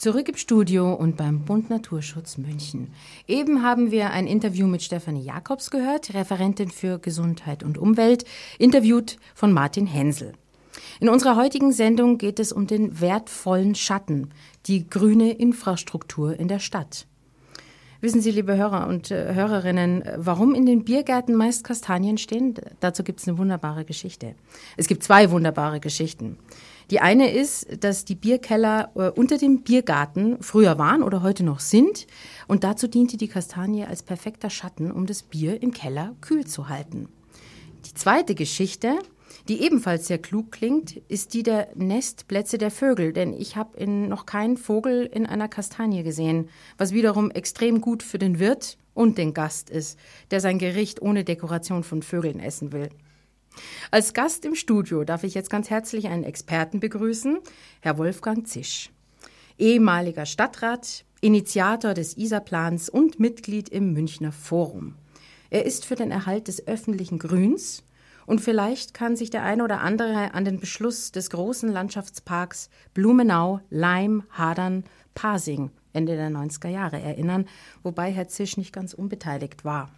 Zurück im Studio und beim Bund Naturschutz München. Eben haben wir ein Interview mit Stefanie Jakobs gehört, Referentin für Gesundheit und Umwelt, interviewt von Martin Hensel. In unserer heutigen Sendung geht es um den wertvollen Schatten, die grüne Infrastruktur in der Stadt. Wissen Sie, liebe Hörer und äh, Hörerinnen, warum in den Biergärten meist Kastanien stehen? Dazu gibt es eine wunderbare Geschichte. Es gibt zwei wunderbare Geschichten. Die eine ist, dass die Bierkeller äh, unter dem Biergarten früher waren oder heute noch sind. Und dazu diente die Kastanie als perfekter Schatten, um das Bier im Keller kühl zu halten. Die zweite Geschichte, die ebenfalls sehr klug klingt, ist die der Nestplätze der Vögel, denn ich habe noch keinen Vogel in einer Kastanie gesehen, was wiederum extrem gut für den Wirt und den Gast ist, der sein Gericht ohne Dekoration von Vögeln essen will. Als Gast im Studio darf ich jetzt ganz herzlich einen Experten begrüßen, Herr Wolfgang Zisch. Ehemaliger Stadtrat, Initiator des ISA-Plans und Mitglied im Münchner Forum. Er ist für den Erhalt des öffentlichen Grüns und vielleicht kann sich der eine oder andere an den Beschluss des großen Landschaftsparks Blumenau, Leim, Hadern, Pasing Ende der 90er Jahre erinnern, wobei Herr Zisch nicht ganz unbeteiligt war.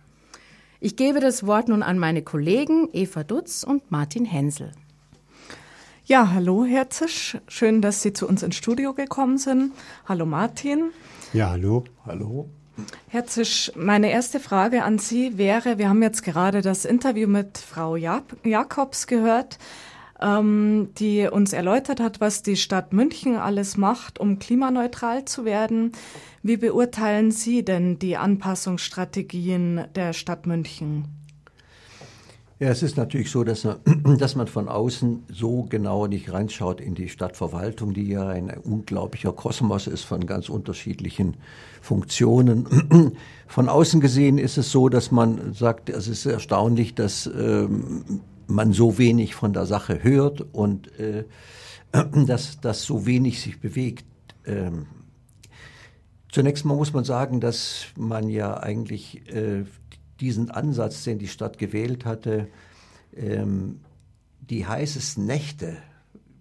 Ich gebe das Wort nun an meine Kollegen Eva Dutz und Martin Hensel. Ja, hallo Herr Zisch, schön, dass Sie zu uns ins Studio gekommen sind. Hallo Martin. Ja, hallo. Hallo. Herr Zisch, meine erste Frage an Sie wäre, wir haben jetzt gerade das Interview mit Frau Jakobs gehört ähm, die uns erläutert hat, was die Stadt München alles macht, um klimaneutral zu werden. Wie beurteilen Sie denn die Anpassungsstrategien der Stadt München? Ja, es ist natürlich so, dass man, dass man von außen so genau nicht reinschaut in die Stadtverwaltung, die ja ein unglaublicher Kosmos ist von ganz unterschiedlichen Funktionen. Von außen gesehen ist es so, dass man sagt, es ist erstaunlich, dass ähm, man so wenig von der Sache hört und äh, dass das so wenig sich bewegt. Ähm, zunächst mal muss man sagen, dass man ja eigentlich äh, diesen Ansatz, den die Stadt gewählt hatte, ähm, die heißesten Nächte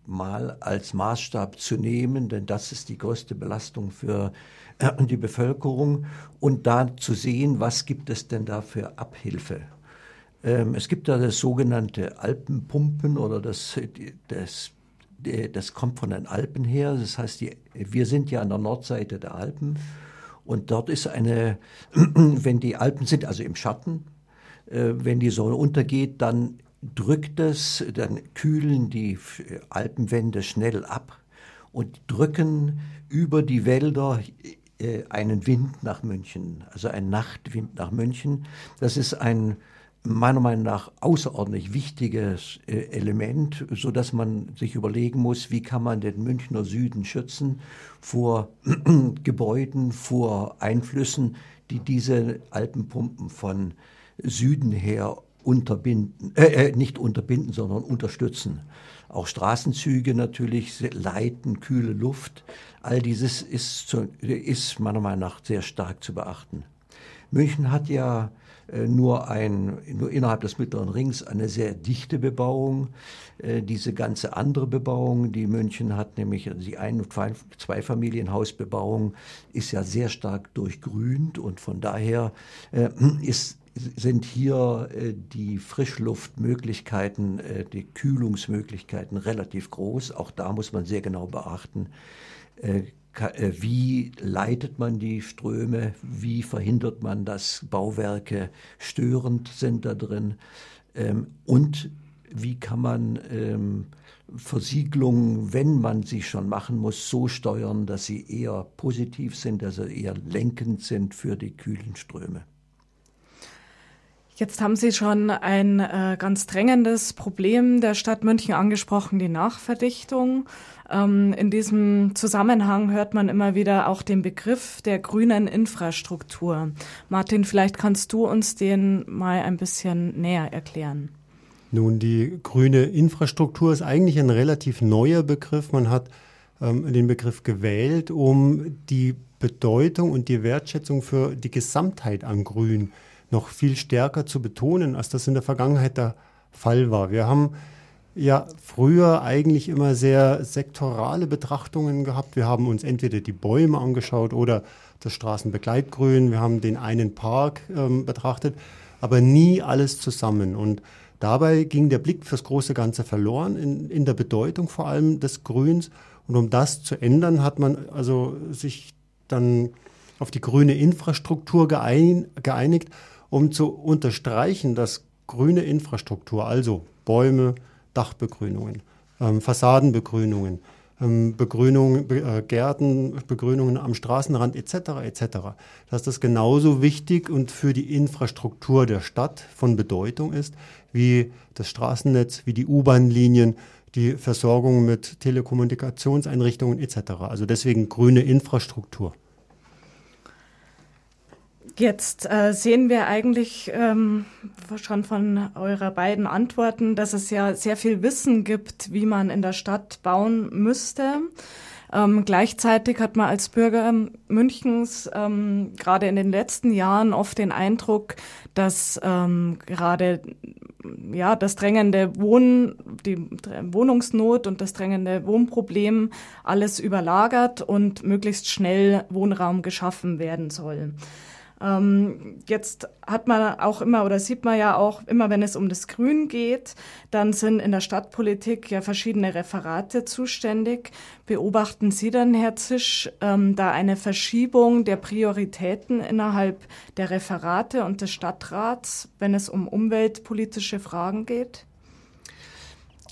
mal als Maßstab zu nehmen, denn das ist die größte Belastung für äh, die Bevölkerung und da zu sehen, was gibt es denn da für Abhilfe. Ähm, es gibt da das sogenannte Alpenpumpen oder das, das, das kommt von den Alpen her. Das heißt, die, wir sind ja an der Nordseite der Alpen und dort ist eine, wenn die Alpen sind, also im Schatten, äh, wenn die Sonne untergeht, dann drückt es, dann kühlen die Alpenwände schnell ab und drücken über die Wälder äh, einen Wind nach München, also ein Nachtwind nach München. Das ist ein meiner Meinung nach außerordentlich wichtiges äh, Element, so dass man sich überlegen muss, wie kann man den Münchner Süden schützen vor Gebäuden, vor Einflüssen, die diese Alpenpumpen von Süden her unterbinden, äh, äh nicht unterbinden, sondern unterstützen. Auch Straßenzüge natürlich leiten kühle Luft. All dieses ist, zu, ist meiner Meinung nach sehr stark zu beachten. München hat ja nur, ein, nur innerhalb des Mittleren Rings eine sehr dichte Bebauung. Äh, diese ganze andere Bebauung, die München hat, nämlich die Ein- und Zweifamilienhausbebauung, ist ja sehr stark durchgrünt und von daher äh, ist sind hier die Frischluftmöglichkeiten, die Kühlungsmöglichkeiten relativ groß. Auch da muss man sehr genau beachten, äh, wie leitet man die Ströme, wie verhindert man, dass Bauwerke störend sind da drin ähm, und wie kann man ähm, Versiegelungen, wenn man sie schon machen muss, so steuern, dass sie eher positiv sind, also eher lenkend sind für die kühlen Ströme. Jetzt haben Sie schon ein äh, ganz drängendes Problem der Stadt München angesprochen, die Nachverdichtung. Ähm, in diesem Zusammenhang hört man immer wieder auch den Begriff der grünen Infrastruktur. Martin, vielleicht kannst du uns den mal ein bisschen näher erklären. Nun, die grüne Infrastruktur ist eigentlich ein relativ neuer Begriff. Man hat ähm, den Begriff gewählt, um die Bedeutung und die Wertschätzung für die Gesamtheit an Grün noch viel stärker zu betonen, als das in der Vergangenheit der Fall war. Wir haben ja früher eigentlich immer sehr sektorale Betrachtungen gehabt. Wir haben uns entweder die Bäume angeschaut oder das Straßenbegleitgrün, wir haben den einen Park ähm, betrachtet, aber nie alles zusammen. Und dabei ging der Blick fürs große Ganze verloren, in, in der Bedeutung vor allem des Grüns. Und um das zu ändern, hat man also sich dann auf die grüne Infrastruktur geeinigt, um zu unterstreichen, dass grüne Infrastruktur, also Bäume, Dachbegrünungen, ähm, Fassadenbegrünungen, ähm, Begrünungen, äh, Gärten, Begrünungen am Straßenrand etc. etc. Dass das genauso wichtig und für die Infrastruktur der Stadt von Bedeutung ist, wie das Straßennetz, wie die U-Bahn-Linien, die Versorgung mit Telekommunikationseinrichtungen etc. Also deswegen grüne Infrastruktur. Jetzt äh, sehen wir eigentlich ähm, schon von eurer beiden Antworten, dass es ja sehr viel Wissen gibt, wie man in der Stadt bauen müsste. Ähm, gleichzeitig hat man als Bürger Münchens ähm, gerade in den letzten Jahren oft den Eindruck, dass ähm, gerade ja das drängende Wohn, die Wohnungsnot und das drängende Wohnproblem alles überlagert und möglichst schnell Wohnraum geschaffen werden soll. Ähm, jetzt hat man auch immer oder sieht man ja auch immer, wenn es um das Grün geht, dann sind in der Stadtpolitik ja verschiedene Referate zuständig. Beobachten Sie dann, Herr Zisch, ähm, da eine Verschiebung der Prioritäten innerhalb der Referate und des Stadtrats, wenn es um umweltpolitische Fragen geht?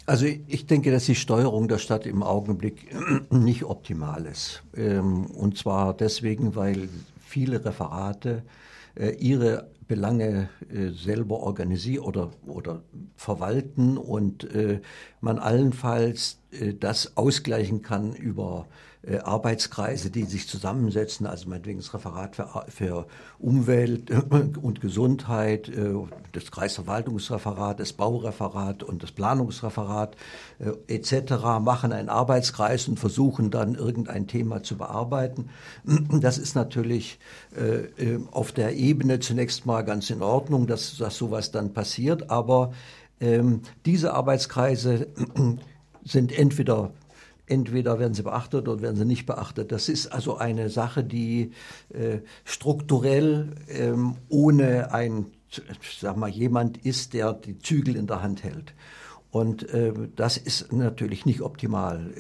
Also ich denke, dass die Steuerung der Stadt im Augenblick nicht optimal ist. Ähm, und zwar deswegen, weil viele Referate äh, ihre Belange äh, selber organisieren oder, oder verwalten und äh, man allenfalls das ausgleichen kann über äh, Arbeitskreise, die sich zusammensetzen, also meinetwegen das Referat für, für Umwelt und Gesundheit, äh, das Kreisverwaltungsreferat, das Baureferat und das Planungsreferat äh, etc. machen einen Arbeitskreis und versuchen dann irgendein Thema zu bearbeiten. Das ist natürlich auf der Ebene zunächst mal ganz in Ordnung, dass, dass sowas dann passiert, aber ähm, diese Arbeitskreise sind entweder entweder werden sie beachtet oder werden sie nicht beachtet. Das ist also eine Sache, die äh, strukturell ähm, ohne ein, sag mal, jemand ist, der die Zügel in der Hand hält. Und äh, das ist natürlich nicht optimal.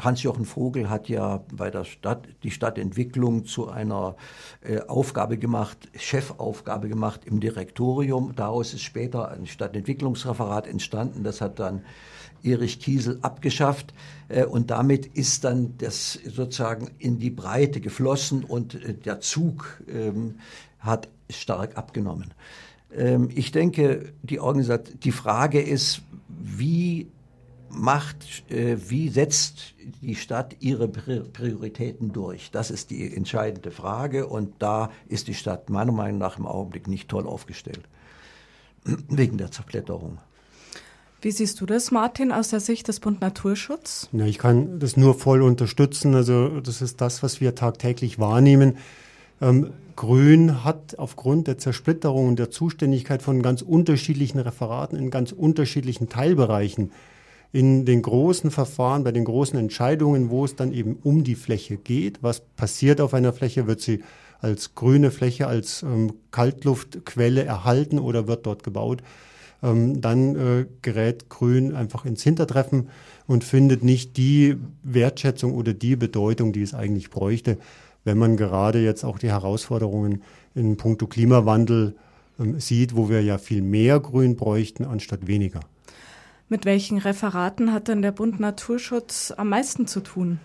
Hans-Jochen Vogel hat ja bei der Stadt die Stadtentwicklung zu einer äh, Aufgabe gemacht, Chefaufgabe gemacht im Direktorium. Daraus ist später ein Stadtentwicklungsreferat entstanden. Das hat dann Erich Kiesel abgeschafft äh, und damit ist dann das sozusagen in die Breite geflossen und äh, der Zug ähm, hat stark abgenommen. Ähm, ich denke, die, die Frage ist, wie macht, äh, wie setzt die Stadt ihre Prioritäten durch? Das ist die entscheidende Frage und da ist die Stadt meiner Meinung nach im Augenblick nicht toll aufgestellt, wegen der Zerblätterung. Wie siehst du das, Martin, aus der Sicht des Bund Naturschutz? Ja, ich kann das nur voll unterstützen. Also das ist das, was wir tagtäglich wahrnehmen. Ähm, Grün hat aufgrund der Zersplitterung und der Zuständigkeit von ganz unterschiedlichen Referaten in ganz unterschiedlichen Teilbereichen in den großen Verfahren, bei den großen Entscheidungen, wo es dann eben um die Fläche geht, was passiert auf einer Fläche, wird sie als grüne Fläche, als ähm, Kaltluftquelle erhalten oder wird dort gebaut, ähm, dann äh, gerät Grün einfach ins Hintertreffen und findet nicht die Wertschätzung oder die Bedeutung, die es eigentlich bräuchte wenn man gerade jetzt auch die Herausforderungen in puncto Klimawandel ähm, sieht, wo wir ja viel mehr Grün bräuchten anstatt weniger. Mit welchen Referaten hat denn der Bund Naturschutz am meisten zu tun?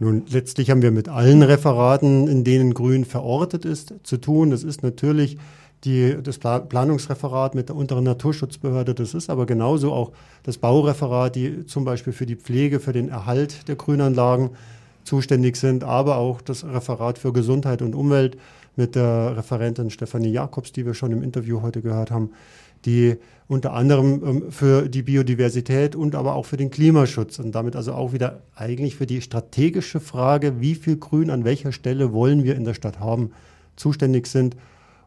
Nun, letztlich haben wir mit allen Referaten, in denen Grün verortet ist, zu tun. Das ist natürlich die, das Planungsreferat mit der unteren Naturschutzbehörde. Das ist aber genauso auch das Baureferat, die zum Beispiel für die Pflege, für den Erhalt der Grünanlagen zuständig sind, aber auch das Referat für Gesundheit und Umwelt mit der Referentin Stefanie Jakobs, die wir schon im Interview heute gehört haben, die unter anderem ähm, für die Biodiversität und aber auch für den Klimaschutz und damit also auch wieder eigentlich für die strategische Frage, wie viel Grün an welcher Stelle wollen wir in der Stadt haben, zuständig sind.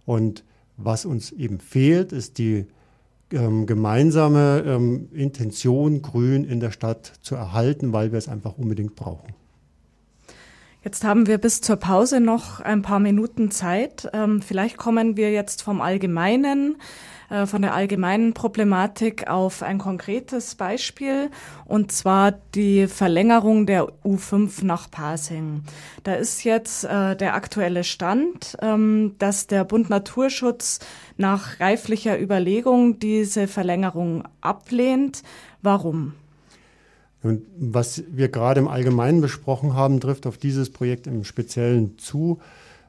Und was uns eben fehlt, ist die ähm, gemeinsame ähm, Intention, Grün in der Stadt zu erhalten, weil wir es einfach unbedingt brauchen. Jetzt haben wir bis zur Pause noch ein paar Minuten Zeit. Ähm, vielleicht kommen wir jetzt vom Allgemeinen, äh, von der allgemeinen Problematik auf ein konkretes Beispiel, und zwar die Verlängerung der U5 nach Pasing. Da ist jetzt äh, der aktuelle Stand, ähm, dass der Bund Naturschutz nach reiflicher Überlegung diese Verlängerung ablehnt. Warum? Und was wir gerade im Allgemeinen besprochen haben, trifft auf dieses Projekt im Speziellen zu.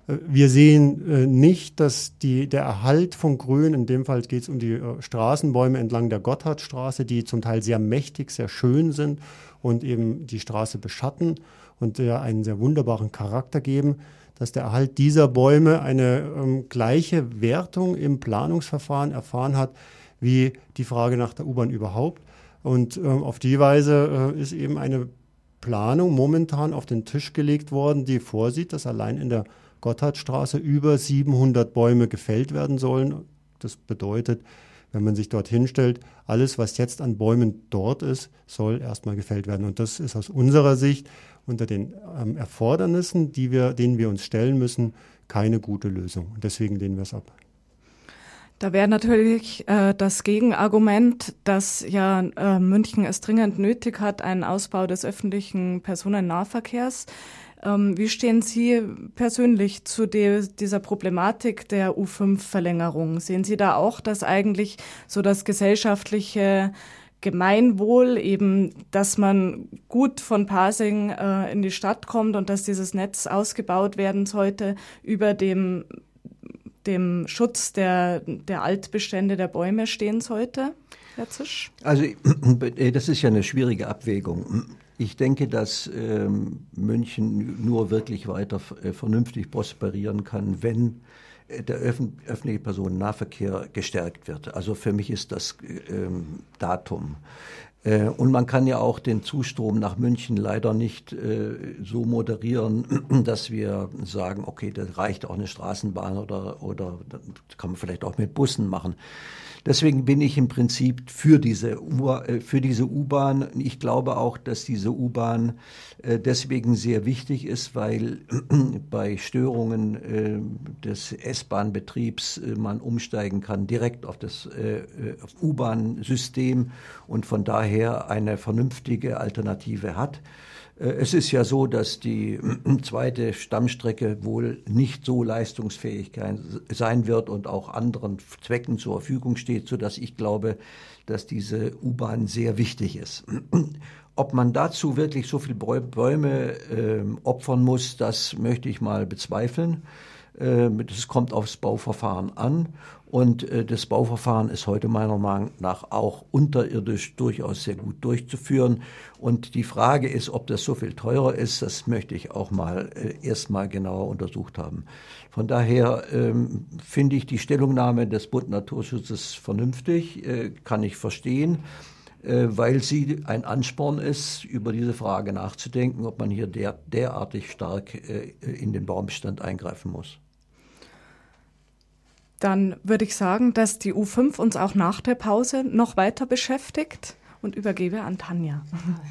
Äh, wir sehen äh, nicht, dass die, der Erhalt von Grün, in dem Fall geht es um die äh, Straßenbäume entlang der Gotthardstraße, die zum Teil sehr mächtig, sehr schön sind und eben die Straße beschatten und einen sehr wunderbaren Charakter geben, dass der Erhalt dieser Bäume eine ähm, gleiche Wertung im Planungsverfahren erfahren hat wie die Frage nach der U-Bahn überhaupt. Und äh, auf die Weise äh, ist eben eine Planung momentan auf den Tisch gelegt worden, die vorsieht, dass allein in der Gotthardstraße über 700 Bäume gefällt werden sollen. Das bedeutet, wenn man sich dort hinstellt, alles, was jetzt an Bäumen dort ist, soll erstmal gefällt werden. Und das ist aus unserer Sicht unter den ähm, Erfordernissen, die wir, denen wir uns stellen müssen, keine gute Lösung. Und deswegen lehnen wir es ab. Da wäre natürlich äh, das Gegenargument, dass ja äh, München es dringend nötig hat, einen Ausbau des öffentlichen Personennahverkehrs. Ähm, wie stehen Sie persönlich zu de, dieser Problematik der U5-Verlängerung? Sehen Sie da auch, dass eigentlich so das gesellschaftliche Gemeinwohl eben, dass man gut von Pasing äh, in die Stadt kommt und dass dieses Netz ausgebaut werden sollte über dem dem Schutz der, der Altbestände der Bäume stehen sollte, Herr Zisch? Also das ist ja eine schwierige Abwägung. Ich denke, dass ähm, München nur wirklich weiter äh, vernünftig prosperieren kann, wenn äh, der öffentliche Personennahverkehr gestärkt wird. Also für mich ist das ähm, Datum. Äh, und man kann ja auch den Zustrom nach München leider nicht äh, so moderieren, dass wir sagen, okay, da reicht auch eine Straßenbahn oder, oder kann man vielleicht auch mit Bussen machen. Deswegen bin ich im Prinzip für diese äh, U-Bahn. Ich glaube auch, dass diese U-Bahn deswegen sehr wichtig ist, weil bei Störungen des S-Bahn-Betriebs man umsteigen kann direkt auf das U-Bahn-System und von daher eine vernünftige Alternative hat. Äh, es ist ja so, dass die zweite Stammstrecke wohl nicht so leistungsfähig sein wird und auch anderen Zwecken zur Verfügung steht, sodass ich glaube, dass diese U-Bahn sehr wichtig ist. Ob man dazu wirklich so viele Bäume äh, opfern muss, das möchte ich mal bezweifeln. Äh, das kommt aufs Bauverfahren an. Und äh, das Bauverfahren ist heute meiner Meinung nach auch unterirdisch durchaus sehr gut durchzuführen. Und die Frage ist, ob das so viel teurer ist, das möchte ich auch mal äh, erstmal genauer untersucht haben. Von daher ähm, finde ich die Stellungnahme des Bund Naturschutzes vernünftig, äh, kann ich verstehen weil sie ein Ansporn ist, über diese Frage nachzudenken, ob man hier der, derartig stark äh, in den Baumbestand eingreifen muss. Dann würde ich sagen, dass die U5 uns auch nach der Pause noch weiter beschäftigt und übergebe an Tanja.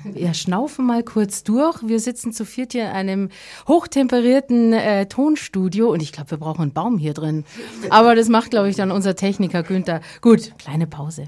Wir schnaufen mal kurz durch. Wir sitzen zu viert hier in einem hochtemperierten äh, Tonstudio und ich glaube, wir brauchen einen Baum hier drin. Aber das macht, glaube ich, dann unser Techniker Günther. Gut, kleine Pause.